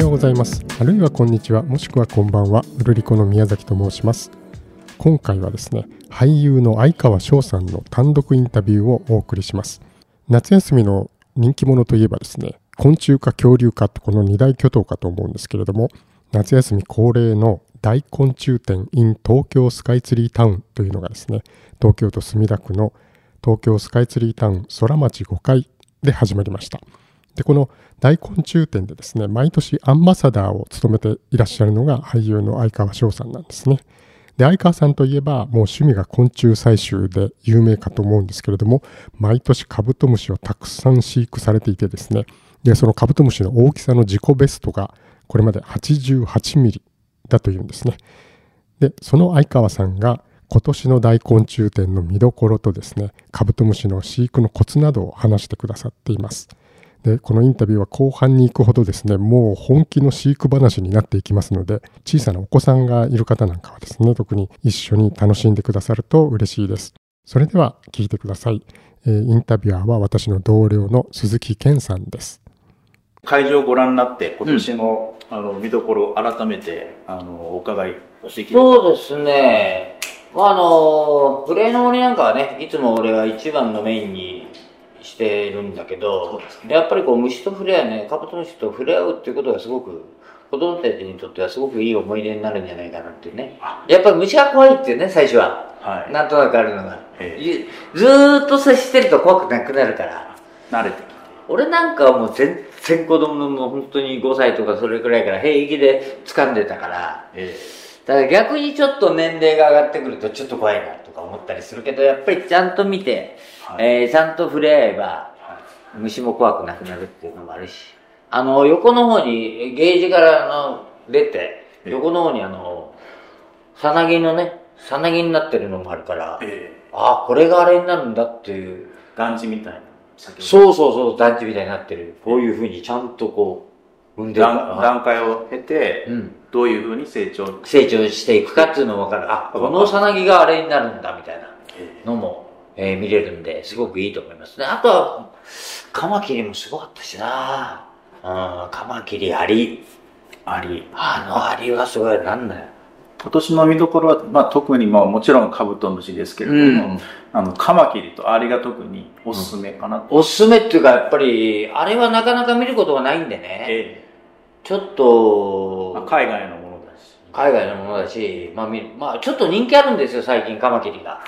ようございます。あるいはこんにちは。もしくはこんばんは。うるりこの宮崎と申します。今回はですね俳優の相川翔さんの単独インタビューをお送りします。夏休みの人気者といえばですね昆虫か恐竜かとこの二大巨頭かと思うんですけれども夏休み恒例の大昆虫展 in 東京スカイツリータウンというのがですね東京都墨田区の東京スカイツリータウン空町5階で始まりました。でこの大昆虫展でですね毎年アンバサダーを務めていらっしゃるのが俳優の相川翔さんなんですね。で相川さんといえばもう趣味が昆虫採集で有名かと思うんですけれども毎年カブトムシをたくさん飼育されていてですねでそのカブトムシの大きさの自己ベストがこれまで88ミリだというんですね。でその相川さんが今年の大昆虫展の見どころとですねカブトムシの飼育のコツなどを話してくださっています。でこのインタビューは後半に行くほどですねもう本気の飼育話になっていきますので小さなお子さんがいる方なんかはですね特に一緒に楽しんでくださると嬉しいです。それでは聞いてください、えー、インタビュアーは私の同僚の鈴木健さんです。会場をご覧になって今年の,、あの見どころを改めてあのお伺いしてきそうですね。まああのプレーの森なんかはねいつも俺は一番のメインにしてるんだけど、ね、やっぱりこう虫と触れ合うねカブトムシと触れ合うっていうことがすごく子供たちにとってはすごくいい思い出になるんじゃないかなっていうね。やっぱり虫が怖いっていうね最初は、はい、なんとなくあるのが、ずーっと接してると怖くなくなるから。慣れて俺なんかはもう全然子供のもう本当に5歳とかそれくらいから平気で掴んでたから、えー、だから逆にちょっと年齢が上がってくるとちょっと怖いなとか思ったりするけどやっぱりちゃんと見てはい、えー、ちゃんと触れ合えば、虫も怖くなくなるっていうのもあるし、あの、横の方に、ゲージからの出て、横の方にあの、さなぎのね、さなぎになってるのもあるから、えー、ああ、これがあれになるんだっていう。団地みたいな。そうそうそう、団地みたいになってる。こういうふうにちゃんとこう、産んで段階を経て、うん、どういうふうに成長成長していくかっていうのも分かる。あ、このさなぎがあれになるんだみたいなのもえー、見れるんで、すごくいいと思いますね。あとは、カマキリもすごかったしなうん、カマキリ、アリ。アリ。あのアリはすごい、なんだよ。今年の見どころは、まあ、特に、まあ、もちろんカブトムシですけれども、うん、あの、カマキリとアリが特におすすめかな、うん、おすすめっていうか、やっぱり、あれはなかなか見ることがないんでね。ええ、ちょっと、まあ、海外のものだし。海外のものだし、まあ、まあ、ちょっと人気あるんですよ、最近、カマキリが。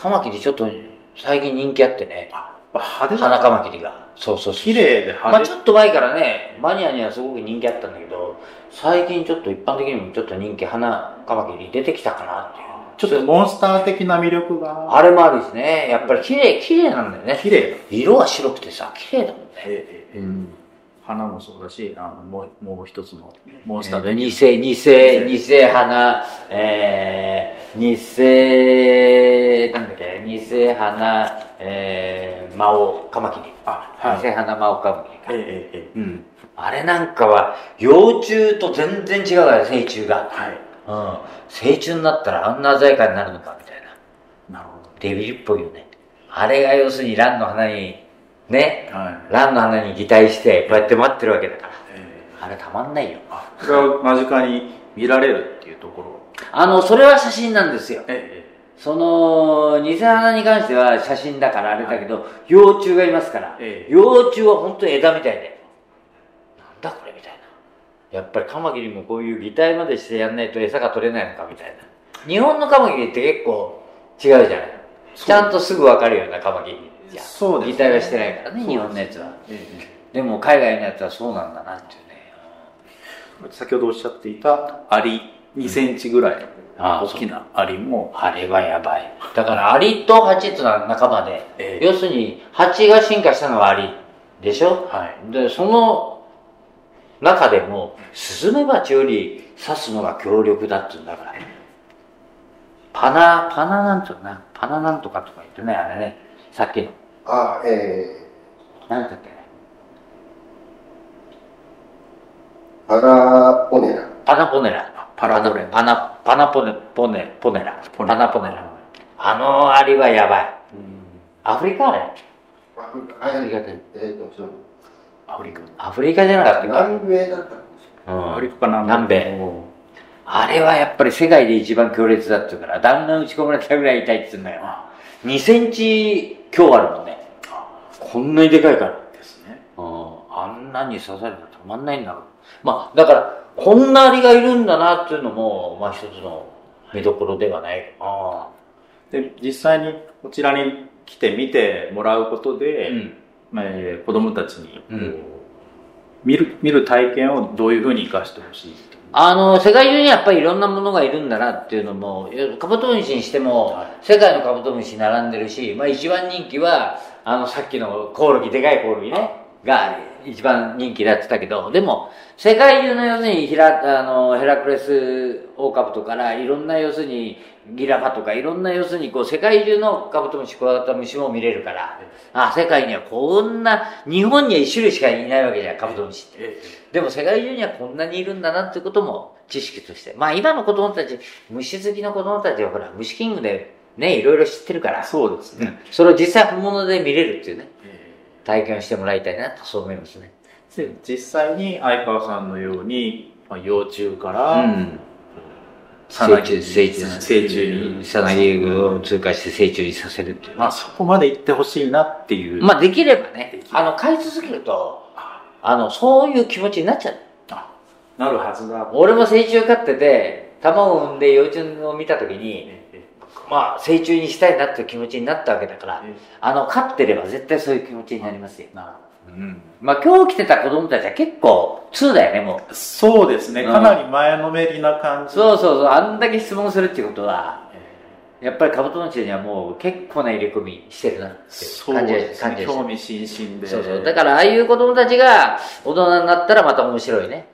カマキリちょっと最近人気あってね。派手花カマキリが。そうそうそう。綺麗で派手。まあちょっと前からね、マニアにはすごく人気あったんだけど、最近ちょっと一般的にもちょっと人気花カマキリ出てきたかなっていう。ちょっとモンスター的な魅力が。あれもあるしね。やっぱり綺麗、綺麗なんだよね。綺麗。色は白くてさ、綺麗だもんね。ええ、うん花もそうだし、あのもうもう一つのモンスターで、えー、偽、偽、偽花、えー、偽、なんだっけ、偽花、えー、魔王カマキリ。あ、はい。偽花魔王カマキリか。えー、えー、うん。あれなんかは、幼虫と全然違うから、成虫が。はい。うん。成虫になったらあんな鮮やかになるのか、みたいな。なるほど。デビルっぽいよね。あれが要するに蘭の花に、ね、はい、蘭の花に擬態してこうやって待ってるわけだから、えー、あれたまんないよあそれは間近に見られるっていうところあのそれは写真なんですよ、えー、その偽花に関しては写真だからあれだけど、はい、幼虫がいますから、えー、幼虫は本当に枝みたいで。なんだこれみたいな。やっぱりカマキリもこういう擬態までしてやんないと餌が取れないのかみたいな。日本のカマキリって結構違うじゃない。ちゃんとすぐ分かるようなカマキリ。じゃそうです、ね、擬態はしてないからね。日本のやつは、ええ、でも海外のやつはそうなんだなっていうね。先ほどおっしゃっていたアリ2センチぐらい、大きなアリも。あれはやばい。だからアリとハチっていうのは仲間で、ええ、要するにハチが進化したのはアリでしょ、はい、でその中でもスズメバチより刺すのが強力だっていうんだから。パナパナなんていうな？パナなんとかとか言ってねあれね。さっきの。あ、えー、何だっけパラポネラ。パナポネラ。パラポネラ。パナ、パナポネ、ポネ、ポネラ。パナポネラ。あのアリはやばい。アフリカあれアフリカ、えー、と、アフリカ。アフリカじゃなかったか。南米だったんですうんアフリカか南南米。あれはやっぱり世界で一番強烈だって言うから、弾丸打ち込まれたぐらい痛いって言うんだよ。2センチ強あるもんね。こんなにでかいから。ですね。うんあんなに刺されたら止まんないんだろう。まあ、だから、こんなアリがいるんだなっていうのも、まあ一つの見どころではない。あで、実際にこちらに来て見てもらうことあ。で、うん。まあえー子供たちに、うん見る、見る体験をどういうふうに活かしてほしいあの、世界中にやっぱりいろんなものがいるんだなっていうのも、カブトムシにしても、はい世界のカブトムシ並んでるし、まあ一番人気は、あの、さっきのコオロギ、でかいコオロギね、が一番人気だってたけど、でも、世界中の要するにヒラ、あの、ヘラクレスオオカブトから、いろんな要するにギラファとか、いろんな要するにこう、世界中のカブトムシ、クワガタムシも見れるから、あ、世界にはこんな、日本には一種類しかいないわけじゃん、カブトムシって。でも世界中にはこんなにいるんだなってことも知識として。まあ今の子供たち、虫好きの子供たちはほら、虫キングでね、いろいろ知ってるから、そうですね。うん。それを実際本物で見れるっていうね、え体験をしてもらいたいなとそう思いますね。実際に相川さんのように、まあ、幼虫から、うん。成虫、成虫、成虫に、さなぎを通過して成虫にさせるっていうね。まあそこまで行ってほしいなっていう。まあできればねあの、飼い続けると、あの、そういう気持ちになっちゃう。あなるはずだ。俺も成虫飼ってて、卵を産んで幼虫を見たときに、ええまあ、成虫にしたいなっていう気持ちになったわけだから、えあの、飼ってれば絶対そういう気持ちになりますよ。なるうん。まあ、今日来てた子供たちは結構、2だよね、もう。そうですね。うんかなり前のめりな感じ。そうそうそう、あんだけ質問するっていうことは、えやっぱりカブトムシにはもう結構な入れ込みしてるなってーそう感じがですね。感じ興味津々で。そうそう。だから、ああいう子供たちが大人になったらまた面白いね。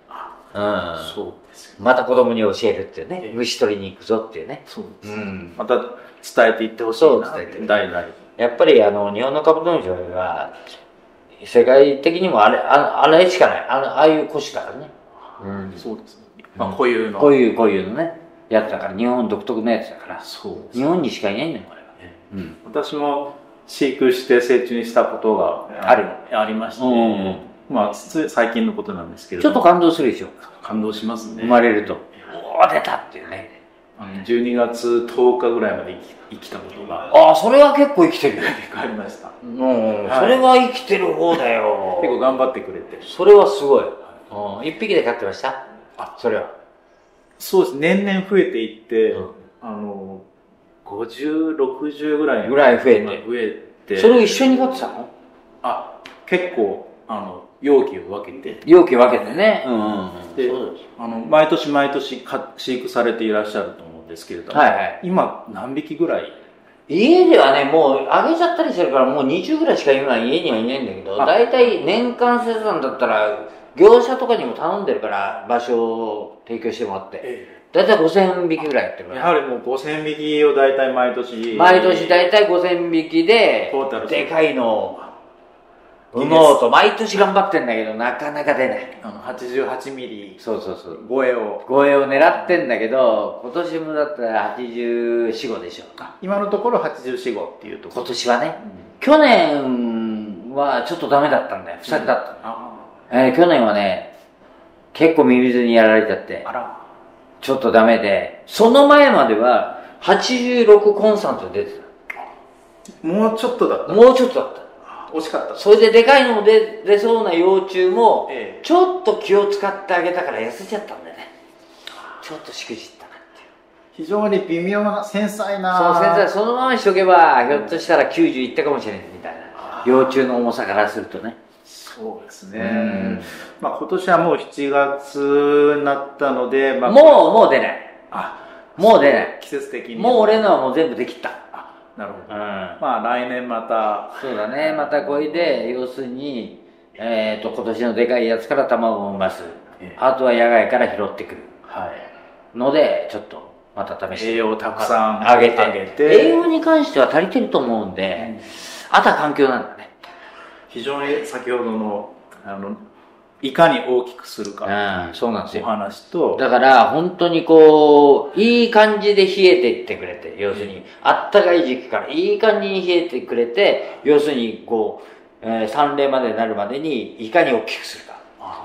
うん。そうですよ。また子供に教えるっていうねえ。え虫取りに行くぞっていうね。そうです。うん。また伝えていってほしいな。そう伝えて代々。やっぱりあの、日本のカブトムシは、世界的にもあれ、ああれしかない。あのああいう腰からね。うん。そうですね。まあ、こういうの。こういう、こういうのね。やつだから、日本独特のやつだから。そうです日本にしかいないんだよ、これは。えうん。私も飼育して成虫にしたことがあるありまして、うんまあ、つ最近のことなんですけれどもちょっと感動するでしょ。感動しますね。生まれると。おー、出たっていうね。あの12月10日ぐらいまで生き生きたことがああ、それは結構生きてるよ。結構ありました。うん、はいそれは生きてる方だよ。結構頑張ってくれて。それはすごい。うん、一匹で飼ってました？あそれは。そうです。年々増えていって、うんあの、50、60ぐらいぐらい増えて増えて。それを一緒に飼ってたの？あ、結構、あの、容器を分けて、容器分けてね。うんうんうん。でそうですあの、毎年毎年か飼育されていらっしゃると思うんですけれども、はいはい今何匹ぐらい？家ではね、もうあげちゃったりしてるから、もう20ぐらいしか今家にはいないんだけど、あだいたい年間生産だったら、業者とかにも頼んでるから、場所を提供してもらって。だいたい5000匹ぐらいやってる。やはりもう5000匹を大体毎年。毎年だいたい5000匹でトータル、でかいのを産もうと、毎年頑張ってんだけど、なかなか出ない。あの88ミリそうそうそう。超えを。超えを狙ってんだけど、今年もだったら84、5でしょ。今のところ84号っていうとこ今ろ。年はね。去年はちょっとダメだったんだよ。不作だったの。あえー去年はね、結構ミミズにやられちゃってあ、ら。ちょっとダメで、その前までは86コンスタントで出てもうちょっとだったた。。もうちょっとだった。惜しかった。それででかいのも出出そうな幼虫も、ええちょっと気を使ってあげたから痩せちゃったんだよね。ちょっとしくじったなっていう。非常に微妙な、繊細そう、な。先生、そのままにしとけば、ひょっとしたら90いったかもしれないみたいな。幼虫の重さからするとね。そうですうんね。まあ今年はもう7月になったので、まあ、もう、もう出ない。あ、もう出ない。季節的に。もう俺のはもう全部できた。あ、なるほど。うん。まあ来年また、そうだね。またこれで、要するに、えっ、と、今年のでかいやつから卵を産ます。ええあとは野外から拾ってくる。はい。ので、ちょっと、また試して。栄養をたくさんあげて。あげて栄養に関しては足りてると思うんで、あとは環境なんだね。非常に先ほどの、あの、いかに大きくするか、うん、そうなんですおよ。話と、だから、本当にこう、いい感じで冷えていってくれて、要するに、あったかい時期からいい感じに冷えてくれて、要するに、こう、えー、3例までなるまでにいかに大きくするか。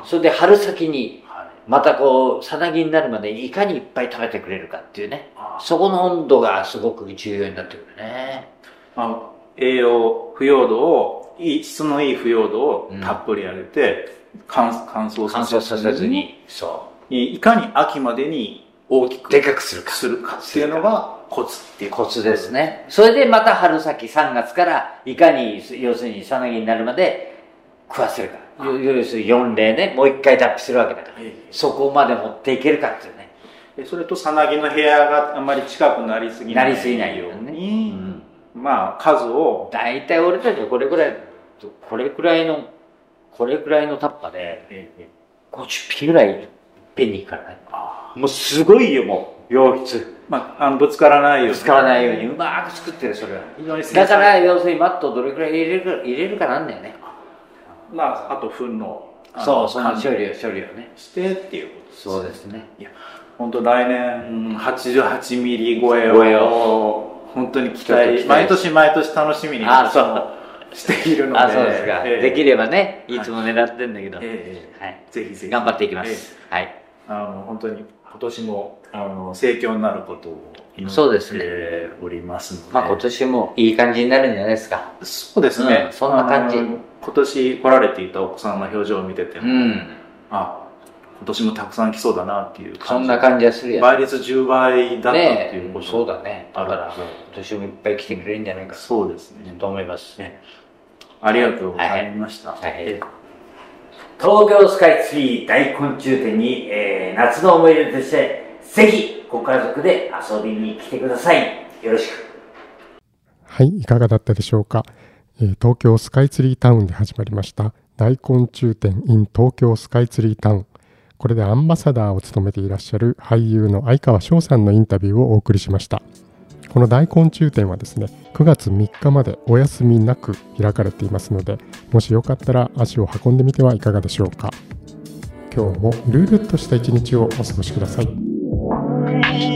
それで春先に、またこう、さなぎになるまでにいかにいっぱい食べてくれるかっていうね。そこの温度がすごく重要になってくるね。まあ、栄養、腐葉土を、いい、質のいい腐葉土をたっぷりあげて、うん、乾燥させずに。乾燥させずに。そう。いかに秋までに大きく。でかくするか。するかっていうのがコツっていうコツですね。それでまた春先3月からいかに、要するにさなぎになるまで食わせるか。要するに4例ね、もう一回脱皮するわけだから。そこまで持っていけるかっていうね。それとさなぎの部屋があんまり近くなりすぎない。なりすぎないように。うん、まあ、数を。大体俺たちはこれぐらい、これくらいの、これくらいのタッパで、50匹ぐらいペンに行くからね。もうすごいよ、もう、洋室。まあ、あのぶつからないように。ぶつからないようにうまく作ってる、それは。だから、要するにマットどれくらい入れるか、入れるかなんだよね。まあ、あと糞の。そう、その処理を、処理をね。してっていうことです。そうですね。いや、本当来年、88ミリ超えを、本当に期待、毎年毎年楽しみにあそうしているので。あ、そうですか。できればね、いつも狙ってんだけど。はい。ぜひぜひ。頑張っていきます。はい。あの、本当に今年も、あの、盛況になることをそうですね。おりますので。まあ今年もいい感じになるんじゃないですか。そうですね。うん、そんな感じ。今年来られていたお子さんの表情を見てても、うん、あ、今年もたくさん来そうだなっていう感じ。そんな感じはするや倍率10倍だったっていうこと、ね、そうだね。だから今年もいっぱい来てくれるんじゃないかそうですね。と思います。ね、ありがとうございました。はい、はい東京スカイツリー大昆虫展に、えー、夏の思い出として、ぜひご家族で遊びに来てください。よろしく。はい、いかがだったでしょうか。えー、東京スカイツリータウンで始まりました大昆虫展 in 東京スカイツリータウン。これでアンバサダーを務めていらっしゃる俳優の相川翔さんのインタビューをお送りしました。この大昆虫展はですね、9月3日までお休みなく開かれていますので、もしよかったら足を運んでみてはいかがでしょうか。今日もルールっとした一日をお過ごしください。